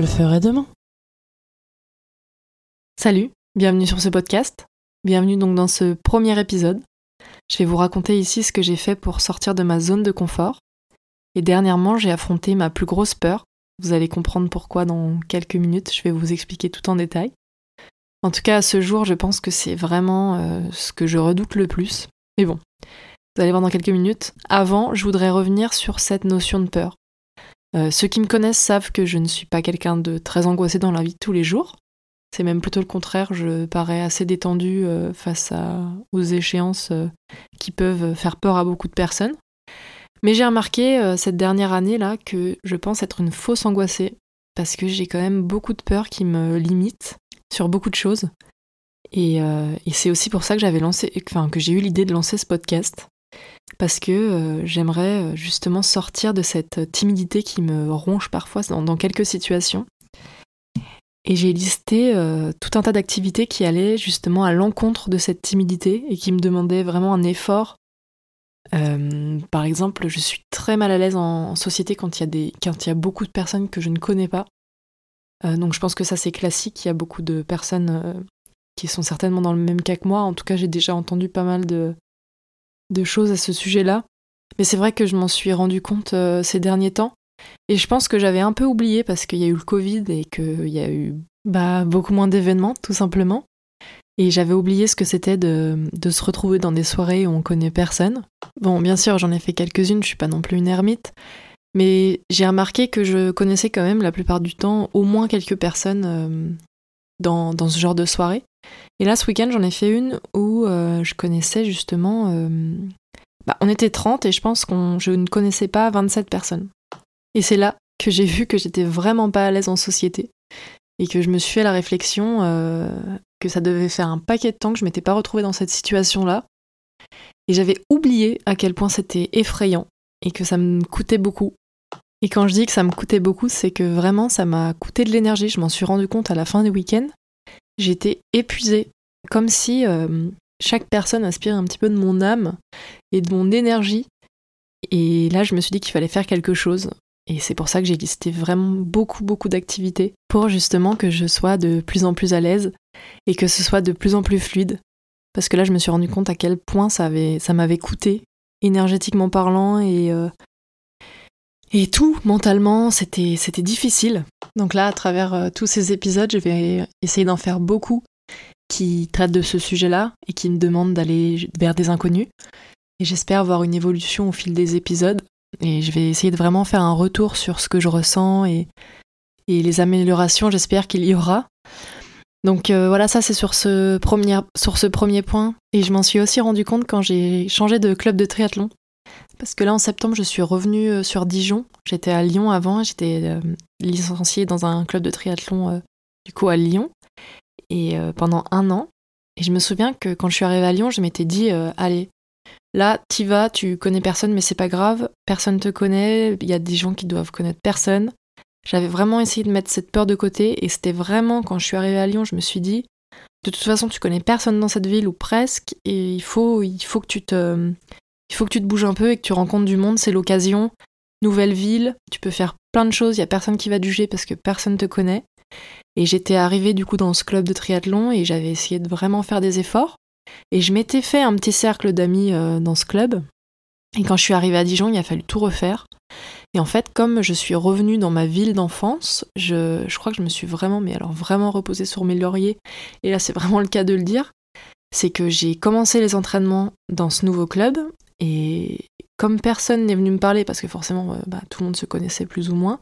Le ferai demain. Salut, bienvenue sur ce podcast. Bienvenue donc dans ce premier épisode. Je vais vous raconter ici ce que j'ai fait pour sortir de ma zone de confort. Et dernièrement, j'ai affronté ma plus grosse peur. Vous allez comprendre pourquoi dans quelques minutes, je vais vous expliquer tout en détail. En tout cas, à ce jour, je pense que c'est vraiment euh, ce que je redoute le plus. Mais bon, vous allez voir dans quelques minutes. Avant, je voudrais revenir sur cette notion de peur. Euh, ceux qui me connaissent savent que je ne suis pas quelqu'un de très angoissé dans la vie de tous les jours. C'est même plutôt le contraire, je parais assez détendue euh, face aux échéances qui peuvent faire peur à beaucoup de personnes. Mais j'ai remarqué cette dernière année-là que je pense être une fausse angoissée, parce que j'ai quand même beaucoup de peur qui me limite sur beaucoup de choses. Euh, et, c'est aussi pour ça que j'avais lancé, enfin que j'ai eu l'idée de lancer ce podcast, parce que euh, j'aimerais euh, justement sortir de cette timidité qui me ronge parfois dans, quelques situations. Et j'ai listé tout un tas d'activités qui allaient justement à l'encontre de cette timidité et qui me demandaient vraiment un effort. par exemple, je suis très mal à l'aise en, société quand il y, a beaucoup de personnes que je ne connais pas. Euh, donc je pense que ça c'est classique, il y a beaucoup de personnes euh, qui sont certainement dans le même cas que moi. En tout cas, j'ai déjà entendu pas mal de, choses à ce sujet-là. Mais c'est vrai que je m'en suis rendu compte euh, ces derniers temps. Et je pense que j'avais un peu oublié parce qu'il y a eu le Covid et qu'il y a eu bah, beaucoup moins d'événements, tout simplement. Et j'avais oublié ce que c'était de, de, se retrouver dans des soirées où on connaît personne. Bon, bien sûr, j'en ai fait quelques-unes, je suis pas non plus une ermite. Mais j'ai remarqué que je connaissais quand même la plupart du temps au moins quelques personnes euh, dans, ce genre de soirée. Et là, ce week-end, j'en ai fait une où euh, je connaissais justement... Euh, bah, on était 30 et je pense que je ne connaissais pas 27 personnes. Et c'est là que j'ai vu que j'étais vraiment pas à l'aise en société et que je me suis fait la réflexion que ça devait faire un paquet de temps que je m'étais pas retrouvée dans cette situation-là. Et j'avais oublié à quel point c'était effrayant et que ça me coûtait beaucoup et quand je dis que ça me coûtait beaucoup, c'est que vraiment ça m'a coûté de l'énergie. Je m'en suis rendu compte à la fin du week-end. J'étais épuisée, comme si euh, chaque personne aspirait un petit peu de mon âme et de mon énergie. Et là, je me suis dit qu'il fallait faire quelque chose. Et c'est pour ça que j'ai listé vraiment beaucoup, beaucoup d'activités pour justement que je sois de plus en plus à l'aise et que ce soit de plus en plus fluide. Parce que là, je me suis rendu compte à quel point ça m'avait coûté, énergétiquement parlant et euh, et tout, mentalement, c'était, c'était difficile. Donc là, à travers euh, tous ces épisodes, je vais essayer d'en faire beaucoup qui traitent de ce sujet-là et qui me demandent d'aller vers des inconnus. Et j'espère avoir une évolution au fil des épisodes. Et je vais essayer de vraiment faire un retour sur ce que je ressens et, et les améliorations, j'espère qu'il y aura. Donc euh, voilà, ça c'est sur ce, sur ce premier point. Et je m'en suis aussi rendu compte quand j'ai changé de club de triathlon. Parce que là, en septembre, je suis revenue euh, sur Dijon. J'étais à Lyon avant, j'étais euh, licenciée dans un club de triathlon, euh, du coup, à Lyon, et pendant un an. Et je me souviens que quand je suis arrivée à Lyon, je m'étais dit, allez, là, t'y vas, tu connais personne, mais c'est pas grave, personne te connaît, il y a des gens qui doivent connaître personne. J'avais vraiment essayé de mettre cette peur de côté, et c'était vraiment quand je suis arrivée à Lyon, je me suis dit, de toute façon, tu connais personne dans cette ville ou presque, et il faut, il faut que tu te, il faut que tu te bouges un peu et que tu rencontres du monde, c'est l'occasion. Nouvelle ville, tu peux faire plein de choses, il y a personne qui va juger parce que personne te connaît. Et j'étais arrivée du coup dans ce club de triathlon et j'avais essayé de vraiment faire des efforts. Et je m'étais fait un petit cercle d'amis euh, dans ce club. Et quand je suis arrivée à Dijon, il a fallu tout refaire. Et en fait, comme je suis revenue dans ma ville d'enfance, je, je, crois que je me suis vraiment, mais alors vraiment reposée sur mes lauriers. Et là, c'est vraiment le cas de le dire. C'est que j'ai commencé les entraînements dans ce nouveau club et comme personne n'est venu me parler, parce que forcément euh, bah, tout le monde se connaissait plus ou moins,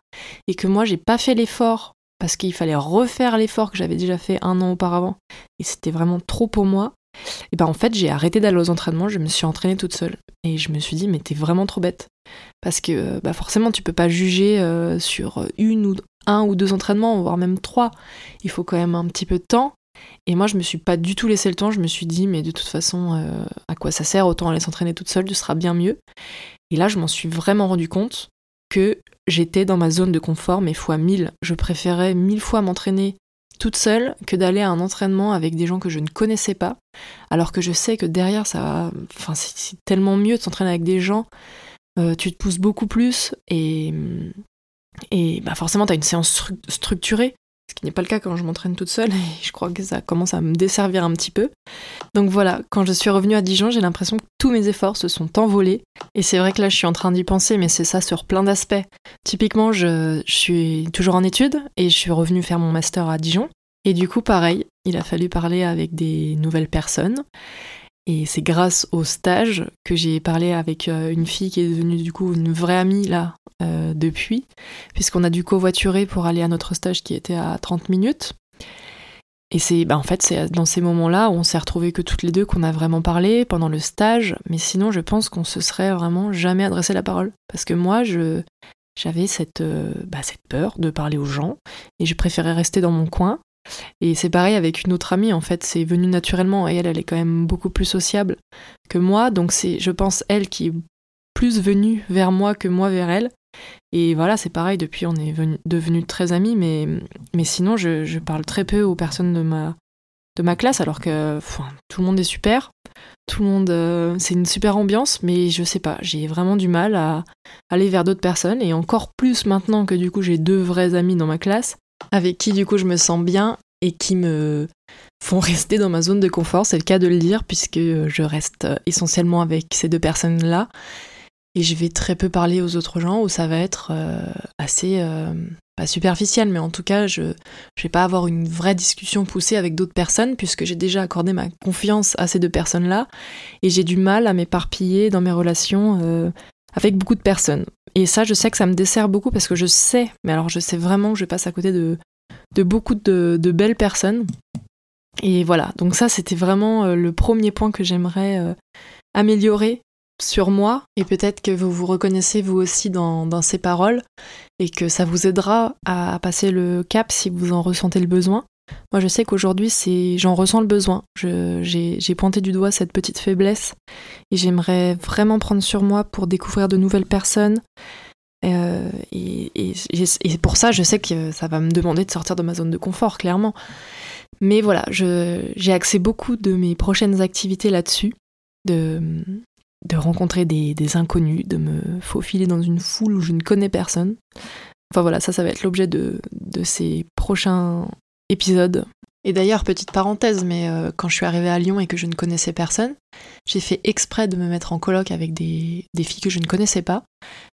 et que moi j'ai pas fait l'effort, parce qu'il fallait refaire l'effort que j'avais déjà fait un an auparavant, et c'était vraiment trop pour moi, et ben en fait j'ai arrêté d'aller aux entraînements, je me suis entraînée toute seule. Et je me suis dit mais t'es vraiment trop bête. Parce que euh, bah forcément tu peux pas juger euh, sur une ou un ou deux entraînements, voire même trois. Il faut quand même un petit peu de temps. Et moi, je me suis pas du tout laissé le temps. Je me suis dit, mais de toute façon, euh, à quoi ça sert? Autant aller s'entraîner toute seule, tu seras bien mieux. Et là, je m'en suis vraiment rendu compte que j'étais dans ma zone de confort, mais fois mille. Je préférais mille fois m'entraîner toute seule que d'aller à un entraînement avec des gens que je ne connaissais pas. Alors que je sais que derrière, ça, c'est tellement mieux de s'entraîner avec des gens. Euh, tu te pousses beaucoup plus et Et bah forcément, tu as une séance structurée, ce qui n'est pas le cas quand je m'entraîne toute seule, et je crois que ça commence à me desservir un petit peu. Donc voilà, quand je suis revenue à Dijon, j'ai l'impression que tous mes efforts se sont envolés, et c'est vrai que là, je suis en train d'y penser, mais c'est ça sur plein d'aspects. Typiquement, je, suis toujours en études, et je suis revenue faire mon master à Dijon, et du coup, pareil, il a fallu parler avec des nouvelles personnes. Et c'est grâce au stage que j'ai parlé avec euh, une fille qui est devenue du coup une vraie amie là euh, depuis, puisqu'on a dû covoiturer pour aller à notre stage qui était à 30 minutes. Et c'est bah en fait c'est dans ces moments-là où on s'est retrouvés que toutes les deux qu'on a vraiment parlé pendant le stage, mais sinon je pense qu'on se serait vraiment jamais adressé la parole. Parce que moi je j'avais cette euh, bah, cette peur de parler aux gens et je préférais rester dans mon coin et c'est pareil avec une autre amie, en fait, c'est venu naturellement. Et elle, elle est quand même beaucoup plus sociable que moi. Donc c'est, je pense, elle qui est plus venue vers moi que moi vers elle. Et voilà, c'est pareil, depuis on est devenus très amis, mais, mais sinon je, parle très peu aux personnes de ma, de ma classe, alors que tout le monde est super, tout le monde, euh, c'est une super ambiance, mais je sais pas, j'ai vraiment du mal à aller vers d'autres personnes, et encore plus maintenant que du coup j'ai deux vrais amis dans ma classe, avec qui du coup je me sens bien et qui me font rester dans ma zone de confort, c'est le cas de le dire, puisque je reste essentiellement avec ces deux personnes-là. Et je vais très peu parler aux autres gens, où ça va être euh, assez, euh, pas superficiel, mais en tout cas, je ne vais pas avoir une vraie discussion poussée avec d'autres personnes, puisque j'ai déjà accordé ma confiance à ces deux personnes-là, et j'ai du mal à m'éparpiller dans mes relations euh, avec beaucoup de personnes. Et ça, je sais que ça me dessert beaucoup parce que je sais, mais alors je sais vraiment que je passe à côté de, de beaucoup de, belles personnes. Et voilà, donc ça, c'était vraiment euh, le premier point que j'aimerais euh, améliorer sur moi. Et peut-être que vous vous reconnaissez vous aussi dans, dans ces paroles et que ça vous aidera à passer le cap si vous en ressentez le besoin. Moi, je sais qu'aujourd'hui, j'en ressens le besoin. j'ai, pointé du doigt cette petite faiblesse et j'aimerais vraiment prendre sur moi pour découvrir de nouvelles personnes. Euh, et, pour ça, je sais que ça va me demander de sortir de ma zone de confort, clairement. Mais voilà, j'ai axé beaucoup de mes prochaines activités là-dessus, de, rencontrer des, des, inconnus, de me faufiler dans une foule où je ne connais personne. Enfin voilà, ça, ça va être l'objet de, de ces prochains épisode. Et d'ailleurs, petite parenthèse, mais euh, quand je suis arrivée à Lyon et que je ne connaissais personne, j'ai fait exprès de me mettre en colloque avec des, filles que je ne connaissais pas.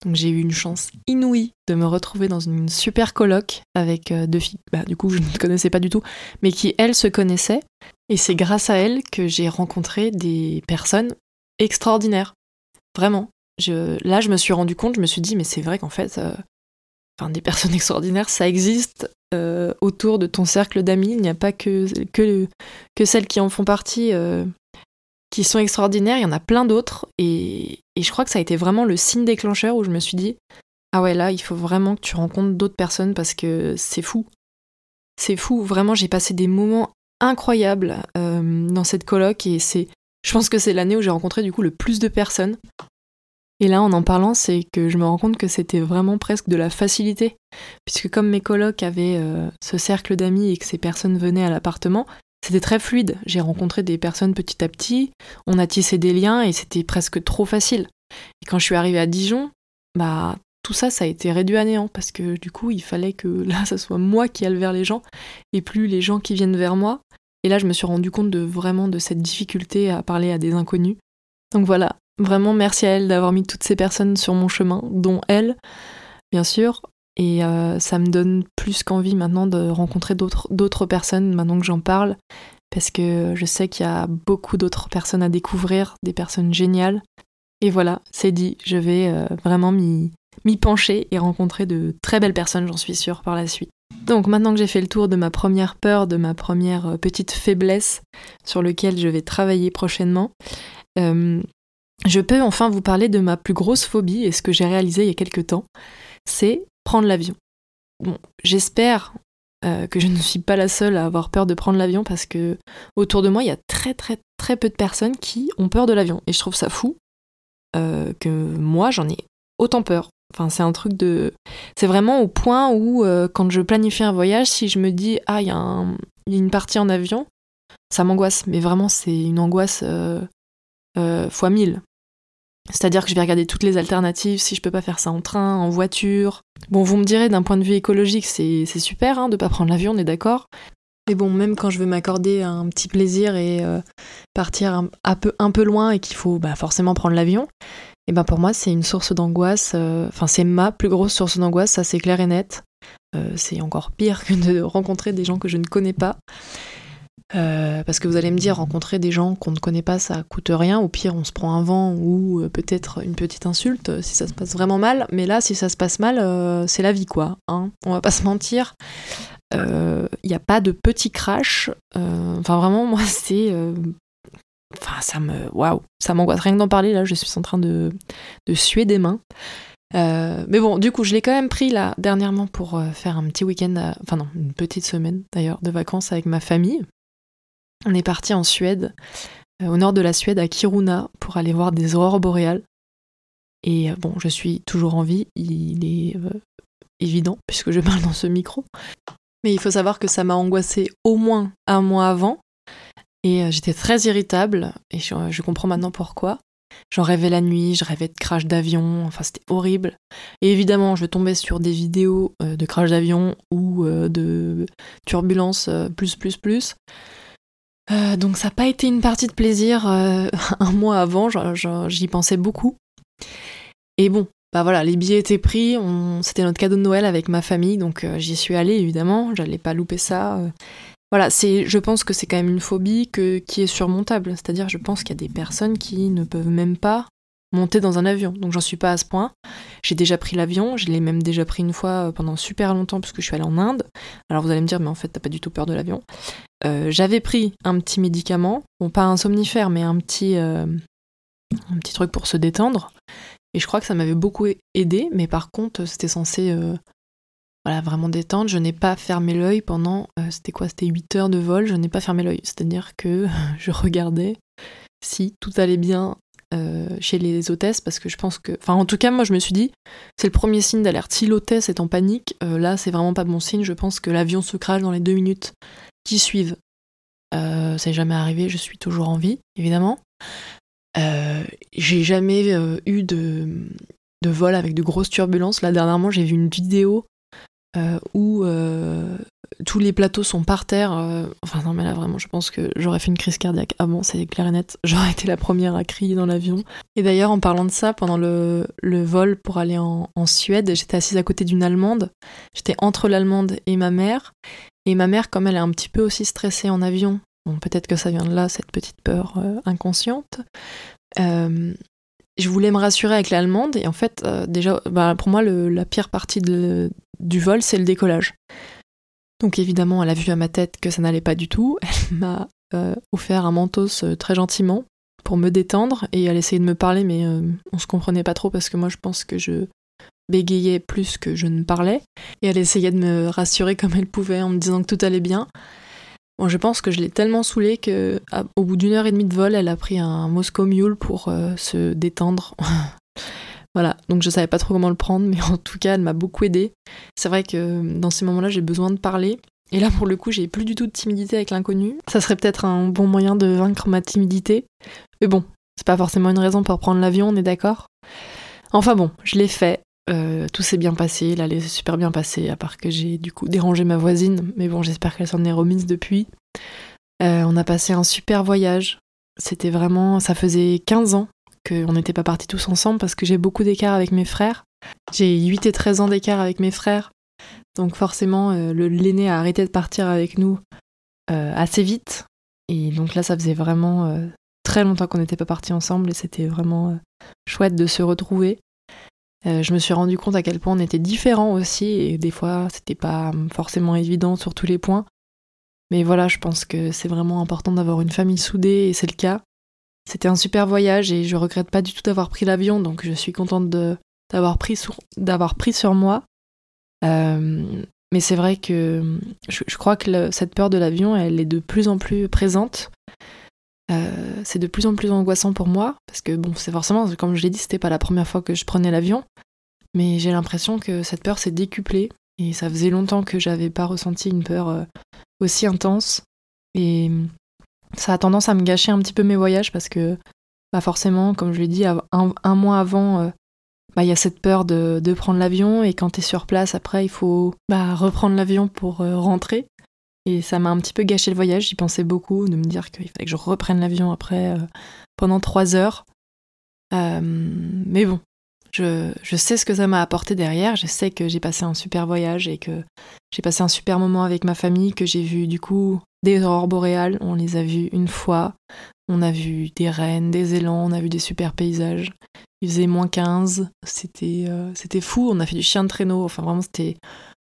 Donc j'ai eu une chance inouïe de me retrouver dans une super colloque avec euh, deux filles, bah, du coup je ne connaissais pas du tout, mais qui elles se connaissaient. Et c'est grâce à elles que j'ai rencontré des personnes extraordinaires. Vraiment. Je, là, je me suis rendu compte, je me suis dit, mais c'est vrai qu'en fait, euh, enfin, des personnes extraordinaires, ça existe euh, autour de ton cercle d'amis. Il n'y a pas que, celles qui en font partie euh, qui sont extraordinaires, il y en a plein d'autres. Et, je crois que ça a été vraiment le signe déclencheur où je me suis dit Ah ouais, là, il faut vraiment que tu rencontres d'autres personnes parce que c'est fou. C'est fou, vraiment, j'ai passé des moments incroyables euh, dans cette coloc et c'est. Je pense que c'est l'année où j'ai rencontré du coup le plus de personnes. Et là, en en parlant, c'est que je me rends compte que c'était vraiment presque de la facilité. Puisque comme mes colocs avaient euh, ce cercle d'amis et que ces personnes venaient à l'appartement, c'était très fluide. J'ai rencontré des personnes petit à petit, on a tissé des liens et c'était presque trop facile. Et quand je suis arrivée à Dijon, bah tout ça, ça a été réduit à néant parce que du coup, il fallait que là, ce soit moi qui aille vers les gens et plus les gens qui viennent vers moi. Et là, je me suis rendu compte de vraiment de cette difficulté à parler à des inconnus. Donc voilà, Vraiment, merci à elle d'avoir mis toutes ces personnes sur mon chemin, dont elle, bien sûr. Et euh, ça me donne plus qu'envie maintenant de rencontrer d'autres personnes maintenant que j'en parle, parce que je sais qu'il y a beaucoup d'autres personnes à découvrir, des personnes géniales. Et voilà, c'est dit, je vais euh, vraiment m'y pencher et rencontrer de très belles personnes, j'en suis sûre, par la suite. Donc maintenant que j'ai fait le tour de ma première peur, de ma première euh, petite faiblesse sur lequel je vais travailler prochainement, je peux enfin vous parler de ma plus grosse phobie et ce que j'ai réalisé il y a quelques temps, c'est prendre l'avion. Bon, j'espère euh, que je ne suis pas la seule à avoir peur de prendre l'avion parce que autour de moi, il y a très très très peu de personnes qui ont peur de l'avion et je trouve ça fou euh, que moi j'en ai autant peur. Enfin, c'est un truc de. C'est vraiment au point où, euh, quand je planifie un voyage, si je me dis, ah, il y, a une partie en avion, ça m'angoisse. Mais vraiment, c'est une angoisse fois mille. C'est-à-dire que je vais regarder toutes les alternatives, si je peux pas faire ça en train, en voiture. Bon, vous me direz, d'un point de vue écologique, c'est super hein, de pas prendre l'avion, on est d'accord. Mais bon, même quand je veux m'accorder un petit plaisir et euh, partir un, peu, un peu loin et qu'il faut bah, forcément prendre l'avion, et ben pour moi c'est une source d'angoisse. Euh, enfin, c'est ma plus grosse source d'angoisse, ça c'est clair et net. Euh, c'est encore pire que de rencontrer des gens que je ne connais pas. Parce que vous allez me dire, rencontrer des gens qu'on ne connaît pas, ça coûte rien. Au pire, on se prend un vent ou peut-être une petite insulte si ça se passe vraiment mal. Mais là, si ça se passe mal, c'est la vie, quoi. Hein on va pas se mentir il euh, n'y a pas de petit crash. Euh, enfin, vraiment, moi, c'est. Euh, enfin, ça me. Waouh! Ça m'angoisse rien que d'en parler, là, je suis en train de, de suer des mains. mais bon, du coup, je l'ai quand même pris là dernièrement pour faire un petit week-end, enfin non, une petite semaine d'ailleurs, de vacances avec ma famille. On est parti en Suède, au nord de la Suède, à Kiruna, pour aller voir des aurores boréales. Et bon, je suis toujours en vie, il est évident puisque je parle dans ce micro. Mais il faut savoir que ça m'a angoissé au moins un mois avant. Et euh, j'étais très irritable. Et je, comprends maintenant pourquoi. J'en rêvais la nuit, je rêvais de crash d'avion, enfin c'était horrible. Et évidemment, je tombais sur des vidéos euh, de crash d'avion ou euh, de turbulence plus plus plus. Donc ça n'a pas été une partie de plaisir un mois avant, j'y pensais beaucoup. Et bon, bah voilà, les billets étaient pris, c'était notre cadeau de Noël avec ma famille, donc euh, j'y suis allée évidemment, j'allais pas louper ça. Euh. Voilà, je pense que c'est quand même une phobie qui est surmontable, c'est-à-dire je pense qu'il y a des personnes qui ne peuvent même pas monter dans un avion, donc j'en suis pas à ce point. J'ai déjà pris l'avion, je l'ai même déjà pris une fois euh, pendant super longtemps puisque je suis allée en Inde. Alors vous allez me dire, mais en fait t'as pas du tout peur de l'avion. j'avais pris un petit médicament, bon pas un somnifère, mais un petit, un petit truc pour se détendre. Et je crois que ça m'avait beaucoup aidé, mais par contre, c'était censé euh, voilà, vraiment détendre. Je n'ai pas fermé l'œil pendant, euh, c'était quoi? C'était 8 heures de vol, je n'ai pas fermé l'œil. C'est-à-dire que je regardais si tout allait bien euh, chez les hôtesses, parce que je pense que. Enfin, en tout cas, moi, je me suis dit, c'est le premier signe d'alerte. Si l'hôtesse est en panique, là, c'est vraiment pas bon signe. Je pense que l'avion se crache dans les deux minutes qui suivent. ça n'est jamais arrivé, je suis toujours en vie, évidemment. Euh, j'ai jamais euh, eu de, de, vol avec de grosses turbulences. Là, dernièrement, j'ai vu une vidéo euh, où tous les plateaux sont par terre. enfin, non, mais là, vraiment, je pense que j'aurais fait une crise cardiaque. Ah bon, et net. J'aurais été la première à crier dans l'avion. Et d'ailleurs, en parlant de ça, pendant le, vol pour aller en, Suède, j'étais assise à côté d'une Allemande. J'étais entre l'Allemande et ma mère. Et ma mère, comme elle est un petit peu aussi stressée en avion, peut-être que ça vient de là, cette petite peur euh, inconsciente. Euh, je voulais me rassurer avec l'allemande et en fait, euh, déjà, bah, pour moi, la pire partie du vol, c'est le décollage. Donc évidemment, elle a vu à ma tête que ça n'allait pas du tout. Elle m'a offert un mentos très gentiment pour me détendre et elle essayait de me parler, mais on se comprenait pas trop parce que moi, je pense que je bégayais plus que je ne parlais. Et elle essayait de me rassurer comme elle pouvait en me disant que tout allait bien. Bon, je pense que je l'ai tellement saoulée que, au bout d'une heure et demie de vol, elle a pris un Moscow Mule pour euh, se détendre. voilà, donc je savais pas trop comment le prendre, mais en tout cas, elle m'a beaucoup aidée. C'est vrai que dans ces moments-là, j'ai besoin de parler. Et là, pour le coup, j'ai plus du tout de timidité avec l'inconnu. Ça serait peut-être un bon moyen de vaincre ma timidité. Mais bon, c'est pas forcément une raison pour prendre l'avion, on est d'accord Enfin bon, je l'ai fait. Euh, tout s'est bien passé, l'allée s'est super bien passée, à part que j'ai du coup dérangé ma voisine, mais bon, j'espère qu'elle s'en est remise depuis. Euh, on a passé un super voyage. C'était vraiment. Ça faisait 15 ans qu'on n'était pas partis tous ensemble parce que j'ai beaucoup d'écart avec mes frères. J'ai 8 et 13 ans d'écart avec mes frères. Donc forcément, euh, l'aîné a arrêté de partir avec nous assez vite. Et donc là, ça faisait vraiment très longtemps qu'on n'était pas partis ensemble et c'était vraiment chouette de se retrouver. Euh, je me suis rendu compte à quel point on était différents aussi, et des fois c'était pas forcément évident sur tous les points. Mais voilà, je pense que c'est vraiment important d'avoir une famille soudée, et c'est le cas. C'était un super voyage, et je regrette pas du tout d'avoir pris l'avion, donc je suis contente d'avoir pris, sur, moi. Euh, mais c'est vrai que je, crois que cette peur de l'avion, elle est de plus en plus présente. Euh, c'est de plus en plus angoissant pour moi, parce que bon, c'est forcément, comme je l'ai dit, c'était pas la première fois que je prenais l'avion, mais j'ai l'impression que cette peur s'est décuplée, et ça faisait longtemps que j'avais pas ressenti une peur euh, aussi intense, et ça a tendance à me gâcher un petit peu mes voyages, parce que bah forcément, comme je l'ai dit, un, mois avant, euh, bah, il y a cette peur de, prendre l'avion et quand tu es sur place, après, il faut bah, reprendre l'avion pour euh, rentrer. Et ça m'a un petit peu gâché le voyage, j'y pensais beaucoup, de me dire qu'il fallait que je reprenne l'avion après pendant trois heures. mais bon, je, sais ce que ça m'a apporté derrière, je sais que j'ai passé un super voyage et que j'ai passé un super moment avec ma famille, que j'ai vu du coup des aurores boréales, on les a vues une fois, on a vu des rennes, des élans, on a vu des super paysages. Il faisait moins 15, c'était euh, c'était fou, on a fait du chien de traîneau, enfin vraiment c'était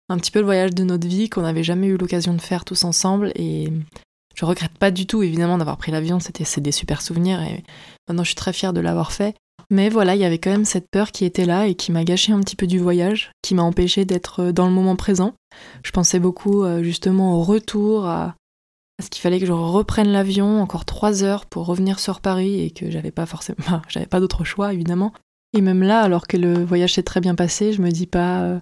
un petit peu le voyage de notre vie qu'on n'avait jamais eu l'occasion de faire tous ensemble et je regrette pas du tout évidemment d'avoir pris l'avion, c'était c'est des super souvenirs et maintenant je suis très fière de l'avoir fait. Mais voilà, il y avait quand même cette peur qui était là et qui m'a gâché un petit peu du voyage, qui m'a empêché d'être euh, dans le moment présent. Je pensais beaucoup euh, justement au retour, à, ce qu'il fallait que je reprenne l'avion encore trois heures pour revenir sur Paris et que j'avais pas forcément, j'avais pas d'autre choix évidemment. Et même là, alors que le voyage s'est très bien passé, je me dis pas euh,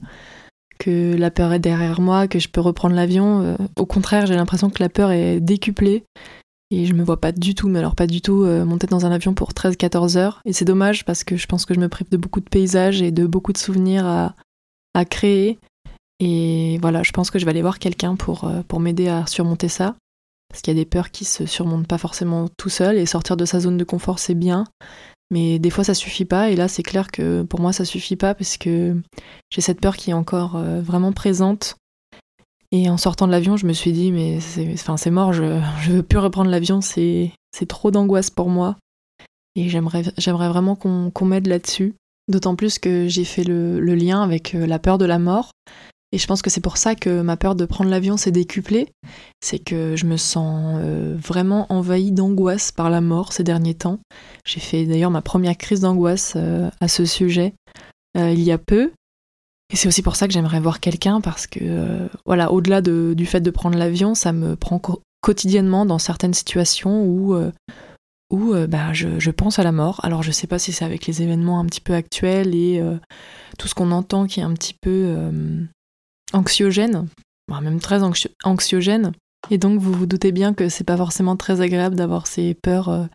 que la peur est derrière moi, que je peux reprendre l'avion. au contraire, j'ai l'impression que la peur est décuplée et je me vois pas du tout, mais alors pas du tout, euh, monter dans un avion pour 13-14 heures. Et c'est dommage parce que je pense que je me prive de beaucoup de paysages et de beaucoup de souvenirs à, à créer. Et voilà, je pense que je vais aller voir quelqu'un pour, euh, pour m'aider à surmonter ça. Parce qu'il y a des peurs qui se surmontent pas forcément tout seul. Et sortir de sa zone de confort, c'est bien. Mais des fois, ça suffit pas. Et là, c'est clair que pour moi, ça suffit pas parce que j'ai cette peur qui est encore euh, vraiment présente et en sortant de l'avion, je me suis dit, mais c'est enfin, mort, je, ne veux plus reprendre l'avion, c'est trop d'angoisse pour moi. Et j'aimerais vraiment qu'on m'aide là-dessus. D'autant plus que j'ai fait le, lien avec euh, la peur de la mort. Et je pense que c'est pour ça que ma peur de prendre l'avion s'est décuplée. C'est que je me sens euh, vraiment envahie d'angoisse par la mort ces derniers temps. J'ai fait d'ailleurs ma première crise d'angoisse euh, à ce sujet il y a peu. Et c'est aussi pour ça que j'aimerais voir quelqu'un parce que, euh, voilà, au-delà du fait de prendre l'avion, ça me prend quotidiennement dans certaines situations où, euh, où euh, bah, je, pense à la mort. Alors je sais pas si c'est avec les événements un petit peu actuels et tout ce qu'on entend qui est un petit peu anxiogène, même très anxiogène. Et donc vous vous doutez bien que c'est pas forcément très agréable d'avoir ces peurs.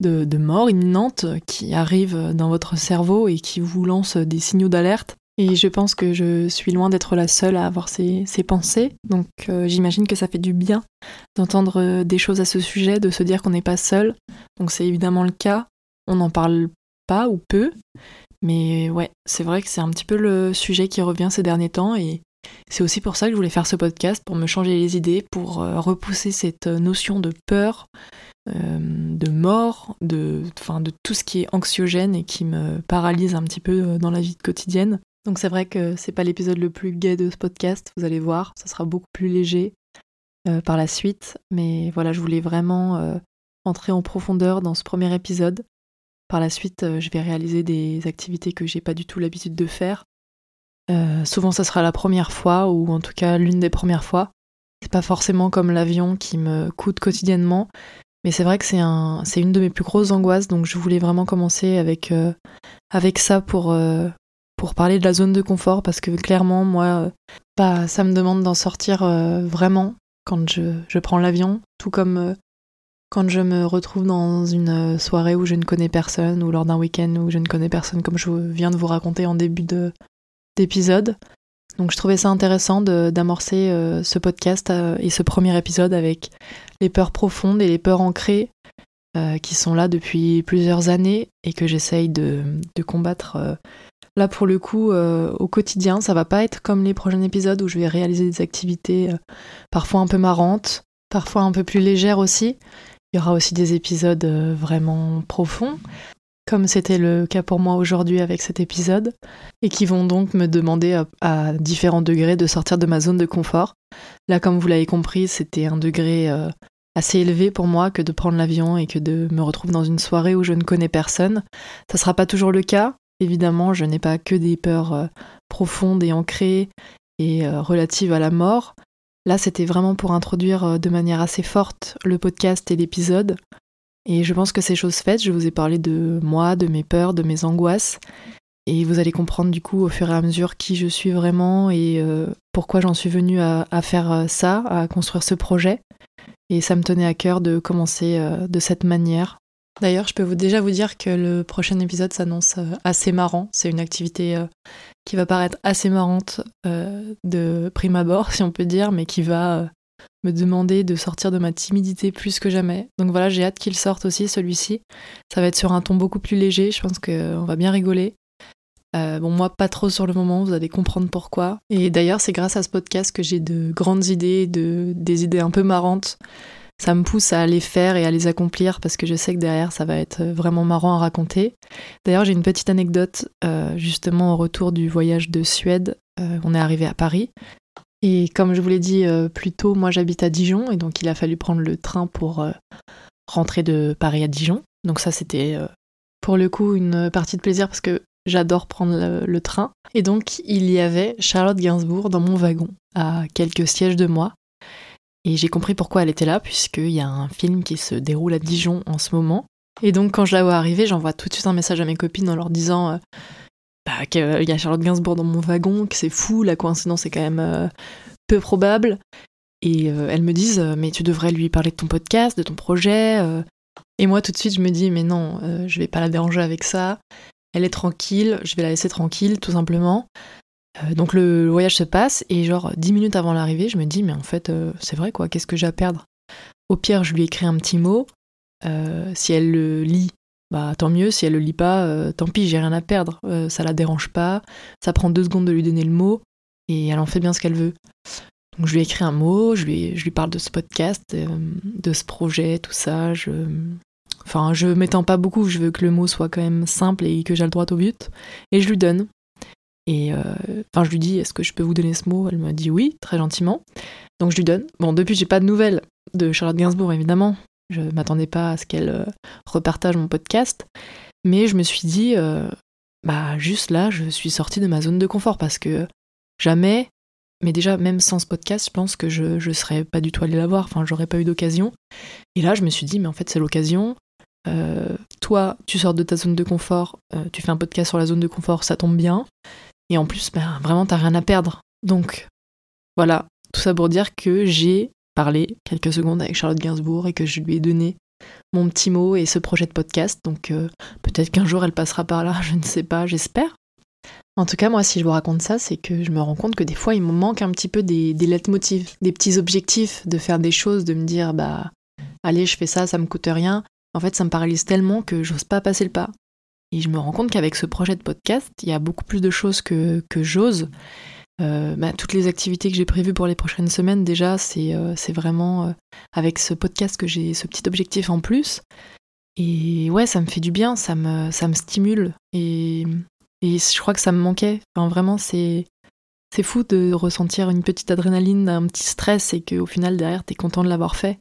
De, de, mort imminente qui arrivent dans votre cerveau et qui vous lancent des signaux d'alerte et je pense que je suis loin d'être la seule à avoir ces, pensées. Donc euh, j'imagine que ça fait du bien d'entendre euh, des choses à ce sujet, de se dire qu'on n'est pas seul. Donc c'est évidemment le cas. On n'en parle pas ou peu. Mais ouais, c'est vrai que c'est un petit peu le sujet qui revient ces derniers temps. Et c'est aussi pour ça que je voulais faire ce podcast, pour me changer les idées, pour euh, repousser cette notion de peur, de mort, de, tout ce qui est anxiogène et qui me paralyse un petit peu dans la vie quotidienne. Donc c'est vrai que c'est pas l'épisode le plus gai de ce podcast, vous allez voir, ça sera beaucoup plus léger euh, par la suite. Mais voilà, je voulais vraiment euh, entrer en profondeur dans ce premier épisode. Par la suite, euh, je vais réaliser des activités que j'ai pas du tout l'habitude de faire. souvent, ça sera la première fois, ou en tout cas l'une des premières fois. C'est pas forcément comme l'avion qui me coûte quotidiennement, mais c'est vrai que c'est un, c'est une de mes plus grosses angoisses, donc je voulais vraiment commencer avec, avec ça pour, pour parler de la zone de confort parce que clairement, moi, euh, bah, ça me demande d'en sortir euh, vraiment quand je, prends l'avion, tout comme euh, quand je me retrouve dans une soirée où je ne connais personne ou lors d'un week-end où je ne connais personne, comme je viens de vous raconter en début d'épisode. Donc je trouvais ça intéressant d'amorcer ce podcast et ce premier épisode avec les peurs profondes et les peurs ancrées qui sont là depuis plusieurs années et que j'essaye de, de, combattre Là, pour le coup, euh, au quotidien, ça va pas être comme les prochains épisodes où je vais réaliser des activités euh, parfois un peu marrantes, parfois un peu plus légères aussi. Il y aura aussi des épisodes euh, vraiment profonds, comme c'était le cas pour moi aujourd'hui avec cet épisode, et qui vont donc me demander à, différents degrés de sortir de ma zone de confort. Là, comme vous l'avez compris, c'était un degré assez élevé pour moi que de prendre l'avion et que de me retrouver dans une soirée où je ne connais personne. Ça sera pas toujours le cas, Évidemment, je n'ai pas que des peurs euh, profondes et ancrées et euh, relatives à la mort. Là, c'était vraiment pour introduire euh, de manière assez forte le podcast et l'épisode. Et je pense que c'est chose faite. Je vous ai parlé de moi, de mes peurs, de mes angoisses. Et vous allez comprendre du coup au fur et à mesure qui je suis vraiment et pourquoi j'en suis venue à, faire ça, à construire ce projet. Et ça me tenait à cœur de commencer de cette manière D'ailleurs, je peux déjà vous dire que le prochain épisode s'annonce euh, assez marrant. C'est une activité euh, qui va paraître assez marrante euh, de prime abord, si on peut dire, mais qui va me demander de sortir de ma timidité plus que jamais. Donc voilà, j'ai hâte qu'il sorte aussi, celui-ci. Ça va être sur un ton beaucoup plus léger, je pense qu'on va bien rigoler. bon, moi, pas trop sur le moment, vous allez comprendre pourquoi. Et d'ailleurs, c'est grâce à ce podcast que j'ai de grandes idées, de, des idées un peu marrantes ça me pousse à les faire et à les accomplir parce que je sais que derrière ça va être vraiment marrant à raconter. D'ailleurs j'ai une petite anecdote euh, justement au retour du voyage de Suède. Euh, on est arrivé à Paris et comme je vous l'ai dit euh, plus tôt, moi j'habite à Dijon et donc il a fallu prendre le train pour rentrer de Paris à Dijon. Donc ça c'était pour le coup une partie de plaisir parce que j'adore prendre le train. Et donc il y avait Charlotte Gainsbourg dans mon wagon à quelques sièges de moi. Et j'ai compris pourquoi elle était là, puisqu'il y a un film qui se déroule à Dijon en ce moment. Et donc, quand je la vois arriver, j'envoie tout de suite un message à mes copines en leur disant euh, bah, qu'il y a Charlotte Gainsbourg dans mon wagon, que c'est fou, la coïncidence est quand même euh, peu probable. Et euh, elles me disent Mais tu devrais lui parler de ton podcast, de ton projet. Et moi, tout de suite, je me dis Mais non, je vais pas la déranger avec ça. Elle est tranquille, je vais la laisser tranquille, tout simplement. Euh, donc le, voyage se passe et genre dix minutes avant l'arrivée, je me dis mais en fait euh, c'est vrai quoi, qu'est-ce que j'ai à perdre? Au pire, je lui écris un petit mot. Euh, si elle le lit, bah tant mieux. Si elle le lit pas, tant pis, j'ai rien à perdre. ça la dérange pas. Ça prend deux secondes de lui donner le mot et elle en fait bien ce qu'elle veut. Donc je lui écris un mot, je lui, je lui parle de ce podcast, de ce projet, tout ça. Je, enfin, je m'étends pas beaucoup. Je veux que le mot soit quand même simple et que j'ai le droit au but. Et je lui donne. Et euh, enfin, je lui dis, est-ce que je peux vous donner ce mot? Elle m'a dit oui, très gentiment. Donc je lui donne. Bon, depuis, j'ai pas de nouvelles de Charlotte Gainsbourg, évidemment. Je m'attendais pas à ce qu'elle euh, repartage mon podcast. Mais je me suis dit, euh, bah, juste là, je suis sortie de ma zone de confort parce que jamais, mais déjà, même sans ce podcast, je pense que je, je serais pas du tout allée la voir. Enfin, j'aurais pas eu d'occasion. Et là, je me suis dit, mais en fait, c'est l'occasion. toi, tu sors de ta zone de confort, tu fais un podcast sur la zone de confort, ça tombe bien. Et en plus, ben, vraiment, t'as rien à perdre. Donc, voilà, tout ça pour dire que j'ai parlé quelques secondes avec Charlotte Gainsbourg et que je lui ai donné mon petit mot et ce projet de podcast. Donc, euh, peut-être qu'un jour elle passera par là, je ne sais pas, j'espère. En tout cas, moi, si je vous raconte ça, c'est que je me rends compte que des fois, il me manque un petit peu des, des leitmotivs, des petits objectifs, de faire des choses, de me dire, bah, allez, je fais ça, ça me coûte rien. En fait, ça me paralyse tellement que j'ose pas passer le pas. Et je me rends compte qu'avec ce projet de podcast, il y a beaucoup plus de choses que, que j'ose. Euh, bah, toutes les activités que j'ai prévues pour les prochaines semaines, déjà, c'est euh, vraiment euh, avec ce podcast que j'ai ce petit objectif en plus. Et ouais, ça me fait du bien, ça me, ça me stimule. Et, et je crois que ça me manquait. Enfin, vraiment, c'est fou de ressentir une petite adrénaline, un petit stress, et qu'au final, derrière, t'es content de l'avoir fait.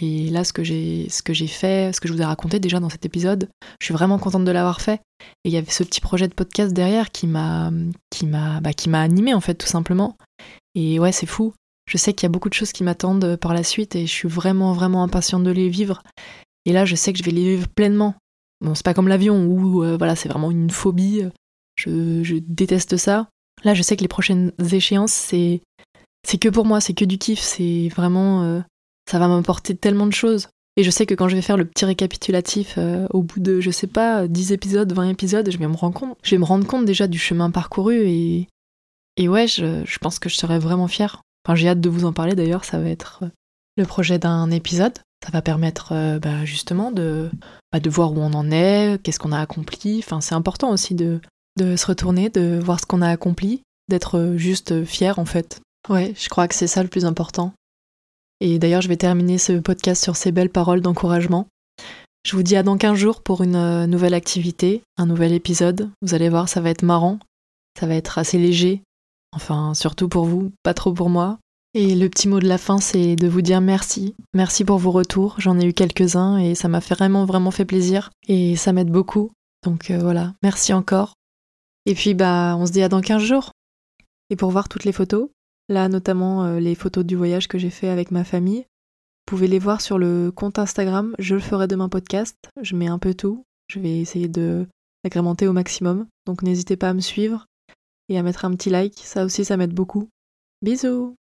Et là, ce que j'ai, ce que j'ai fait, ce que je vous ai raconté déjà dans cet épisode, je suis vraiment contente de l'avoir fait. Et il y avait ce petit projet de podcast derrière qui m'a, qui m'a, bah, qui m'a animé en fait, tout simplement. Et ouais, c'est fou. Je sais qu'il y a beaucoup de choses qui m'attendent par la suite et je suis vraiment, vraiment impatiente de les vivre. Et là, je sais que je vais les vivre pleinement. Bon, c'est pas comme l'avion où, euh, voilà, c'est vraiment une phobie. Je, je déteste ça. Là, je sais que les prochaines échéances, c'est, c'est que pour moi, c'est que du kiff. C'est vraiment. Euh, ça va m'apporter tellement de choses. Et je sais que quand je vais faire le petit récapitulatif euh, au bout de, je sais pas, 10 épisodes, 20 épisodes, je vais me rendre compte, je vais me rendre compte déjà du chemin parcouru et, et ouais, je, je pense que je serai vraiment fière. Enfin, j'ai hâte de vous en parler d'ailleurs, ça va être le projet d'un épisode. Ça va permettre euh, bah, justement de, bah, de voir où on en est, qu'est-ce qu'on a accompli. Enfin, c'est important aussi de, de se retourner, de voir ce qu'on a accompli, d'être juste fier en fait. Ouais, je crois que c'est ça le plus important. Et d'ailleurs, je vais terminer ce podcast sur ces belles paroles d'encouragement. Je vous dis à dans 15 jours pour une euh, nouvelle activité, un nouvel épisode. Vous allez voir, ça va être marrant, ça va être assez léger. Enfin, surtout pour vous, pas trop pour moi. Et le petit mot de la fin, c'est de vous dire merci. Merci pour vos retours. J'en ai eu quelques-uns et ça m'a vraiment, vraiment fait plaisir. Et ça m'aide beaucoup. Donc euh, voilà, merci encore. Et puis, bah, on se dit à dans 15 jours. Et pour voir toutes les photos, Là, notamment euh, les photos du voyage que j'ai fait avec ma famille. Vous pouvez les voir sur le compte Instagram. Je le ferai demain podcast. Je mets un peu tout. Je vais essayer de l'agrémenter au maximum. Donc n'hésitez pas à me suivre et à mettre un petit like. Ça aussi, ça m'aide beaucoup. Bisous